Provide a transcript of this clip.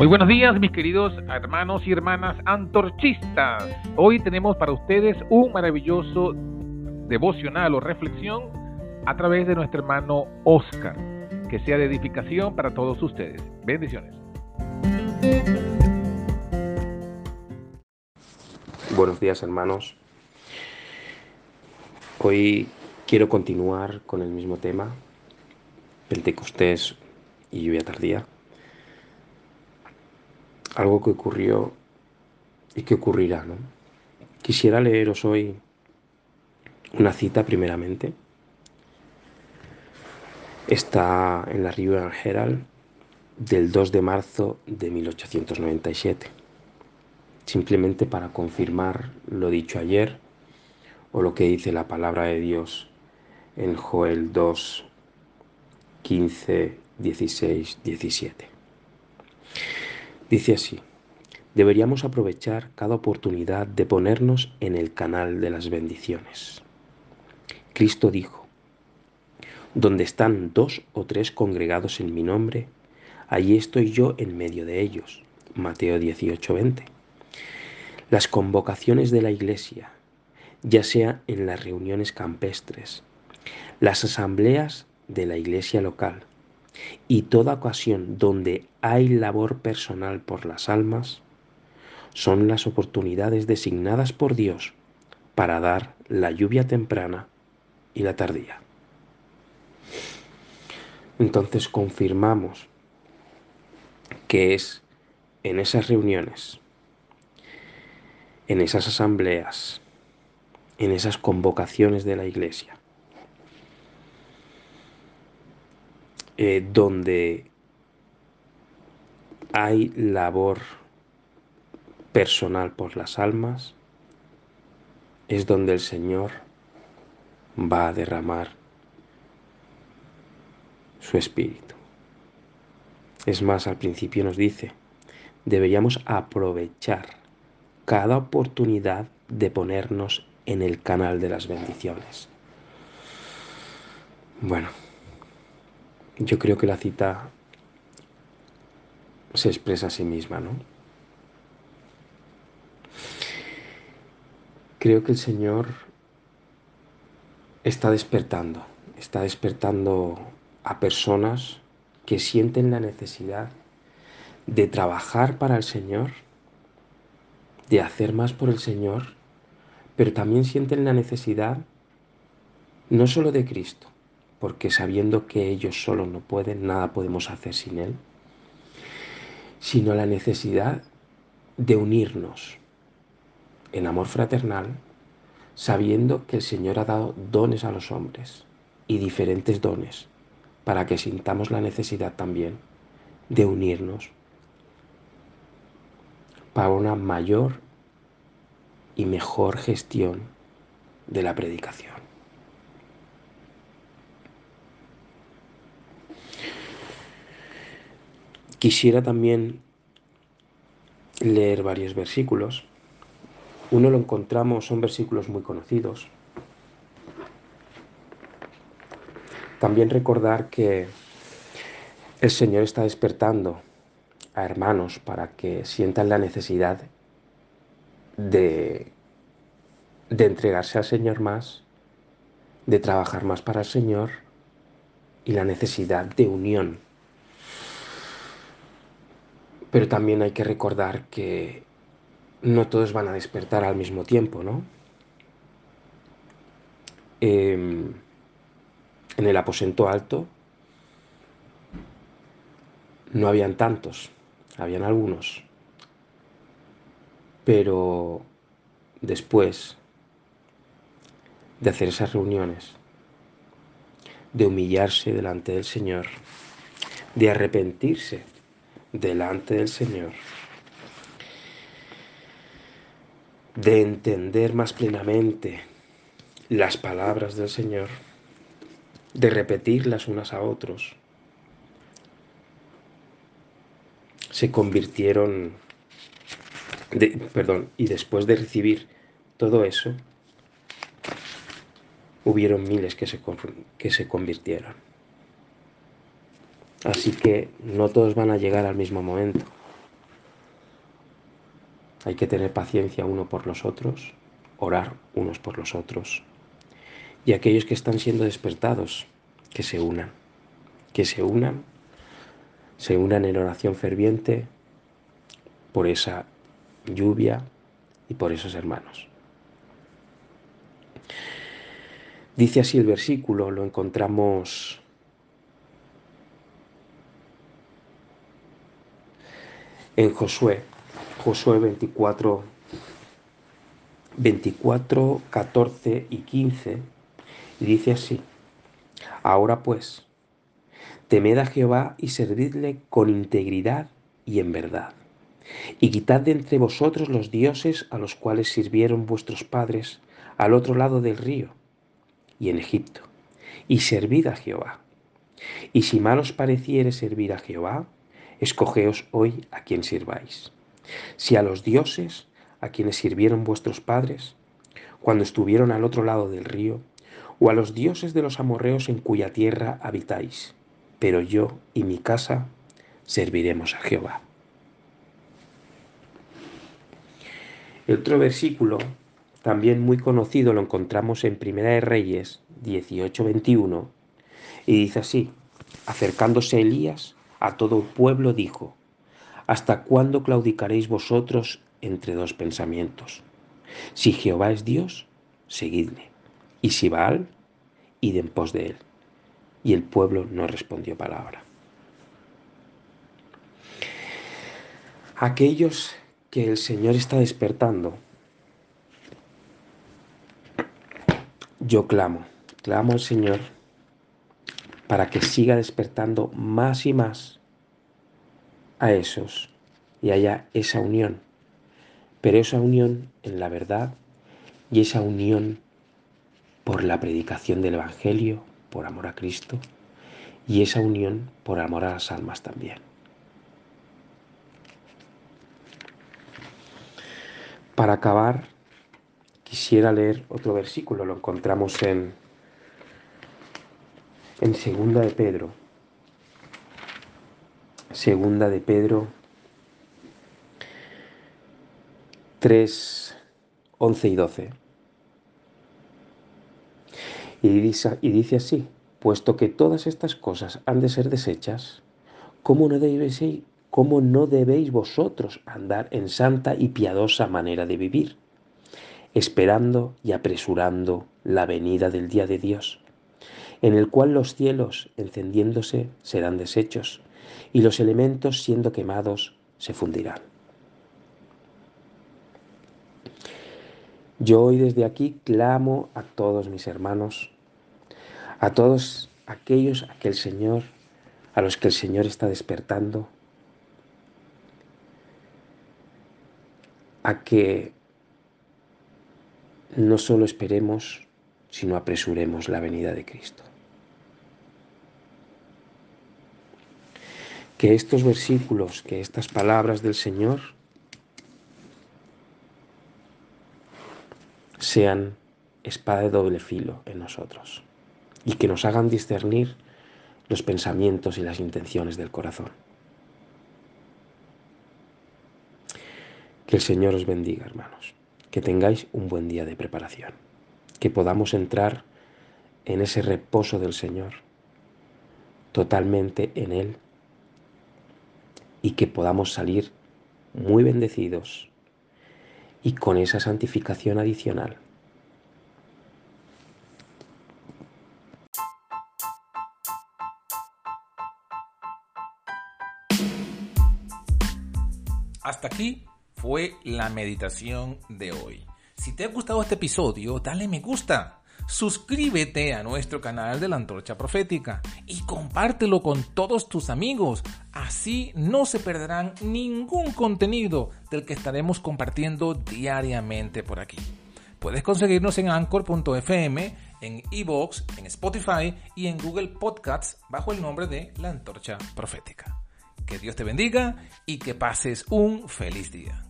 Muy buenos días, mis queridos hermanos y hermanas antorchistas. Hoy tenemos para ustedes un maravilloso devocional o reflexión a través de nuestro hermano Oscar. Que sea de edificación para todos ustedes. Bendiciones. Buenos días, hermanos. Hoy quiero continuar con el mismo tema, Pentecostés y lluvia tardía algo que ocurrió y que ocurrirá, ¿no? Quisiera leeros hoy una cita primeramente. Está en la River Herald del 2 de marzo de 1897. Simplemente para confirmar lo dicho ayer o lo que dice la palabra de Dios en Joel 2, 15, 16, 17. Dice así, deberíamos aprovechar cada oportunidad de ponernos en el canal de las bendiciones. Cristo dijo, donde están dos o tres congregados en mi nombre, allí estoy yo en medio de ellos. Mateo 18:20. Las convocaciones de la Iglesia, ya sea en las reuniones campestres, las asambleas de la Iglesia local, y toda ocasión donde hay labor personal por las almas son las oportunidades designadas por Dios para dar la lluvia temprana y la tardía. Entonces confirmamos que es en esas reuniones, en esas asambleas, en esas convocaciones de la iglesia, Eh, donde hay labor personal por las almas, es donde el Señor va a derramar su espíritu. Es más, al principio nos dice, deberíamos aprovechar cada oportunidad de ponernos en el canal de las bendiciones. Bueno, yo creo que la cita se expresa a sí misma, ¿no? Creo que el Señor está despertando, está despertando a personas que sienten la necesidad de trabajar para el Señor, de hacer más por el Señor, pero también sienten la necesidad no solo de Cristo, porque sabiendo que ellos solos no pueden, nada podemos hacer sin Él, sino la necesidad de unirnos en amor fraternal, sabiendo que el Señor ha dado dones a los hombres y diferentes dones, para que sintamos la necesidad también de unirnos para una mayor y mejor gestión de la predicación. Quisiera también leer varios versículos. Uno lo encontramos, son versículos muy conocidos. También recordar que el Señor está despertando a hermanos para que sientan la necesidad de, de entregarse al Señor más, de trabajar más para el Señor y la necesidad de unión pero también hay que recordar que no todos van a despertar al mismo tiempo, ¿no? Em, en el aposento alto no habían tantos, habían algunos. Pero después de hacer esas reuniones, de humillarse delante del Señor, de arrepentirse delante del Señor, de entender más plenamente las palabras del Señor, de repetirlas unas a otros, se convirtieron, perdón, y después de recibir todo eso, hubieron miles que se, que se convirtieron. Así que no todos van a llegar al mismo momento. Hay que tener paciencia uno por los otros, orar unos por los otros. Y aquellos que están siendo despertados, que se unan, que se unan, se unan en oración ferviente por esa lluvia y por esos hermanos. Dice así el versículo, lo encontramos en Josué, Josué 24, 24, 14 y 15, y dice así, ahora pues, temed a Jehová y servidle con integridad y en verdad, y quitad de entre vosotros los dioses a los cuales sirvieron vuestros padres al otro lado del río y en Egipto, y servid a Jehová. Y si mal os pareciere servir a Jehová, escogeos hoy a quien sirváis. Si a los dioses a quienes sirvieron vuestros padres, cuando estuvieron al otro lado del río, o a los dioses de los amorreos en cuya tierra habitáis, pero yo y mi casa serviremos a Jehová. El otro versículo también muy conocido lo encontramos en Primera de Reyes 18:21 y dice así, acercándose Elías a todo pueblo dijo, ¿hasta cuándo claudicaréis vosotros entre dos pensamientos? Si Jehová es Dios, seguidle, y si Baal, id en pos de él. Y el pueblo no respondió palabra. Aquellos que el Señor está despertando yo clamo, clamo al Señor para que siga despertando más y más a esos y haya esa unión, pero esa unión en la verdad y esa unión por la predicación del Evangelio, por amor a Cristo, y esa unión por amor a las almas también. Para acabar, Quisiera leer otro versículo, lo encontramos en, en Segunda de Pedro. Segunda de Pedro 3, 11 y 12. Y dice, así, puesto que todas estas cosas han de ser desechas, ¿cómo no, debéis, ¿cómo no debéis vosotros andar en santa y piadosa manera de vivir? esperando y apresurando la venida del día de Dios, en el cual los cielos, encendiéndose, serán deshechos, y los elementos, siendo quemados, se fundirán. Yo hoy desde aquí clamo a todos mis hermanos, a todos aquellos a que el Señor, a los que el Señor está despertando, a que no solo esperemos, sino apresuremos la venida de Cristo. Que estos versículos, que estas palabras del Señor sean espada de doble filo en nosotros y que nos hagan discernir los pensamientos y las intenciones del corazón. Que el Señor os bendiga, hermanos que tengáis un buen día de preparación, que podamos entrar en ese reposo del Señor, totalmente en Él, y que podamos salir muy bendecidos y con esa santificación adicional. Hasta aquí fue la meditación de hoy. Si te ha gustado este episodio, dale me gusta. Suscríbete a nuestro canal de la Antorcha Profética y compártelo con todos tus amigos. Así no se perderán ningún contenido del que estaremos compartiendo diariamente por aquí. Puedes conseguirnos en anchor.fm, en evox, en Spotify y en Google Podcasts bajo el nombre de La Antorcha Profética. Que Dios te bendiga y que pases un feliz día.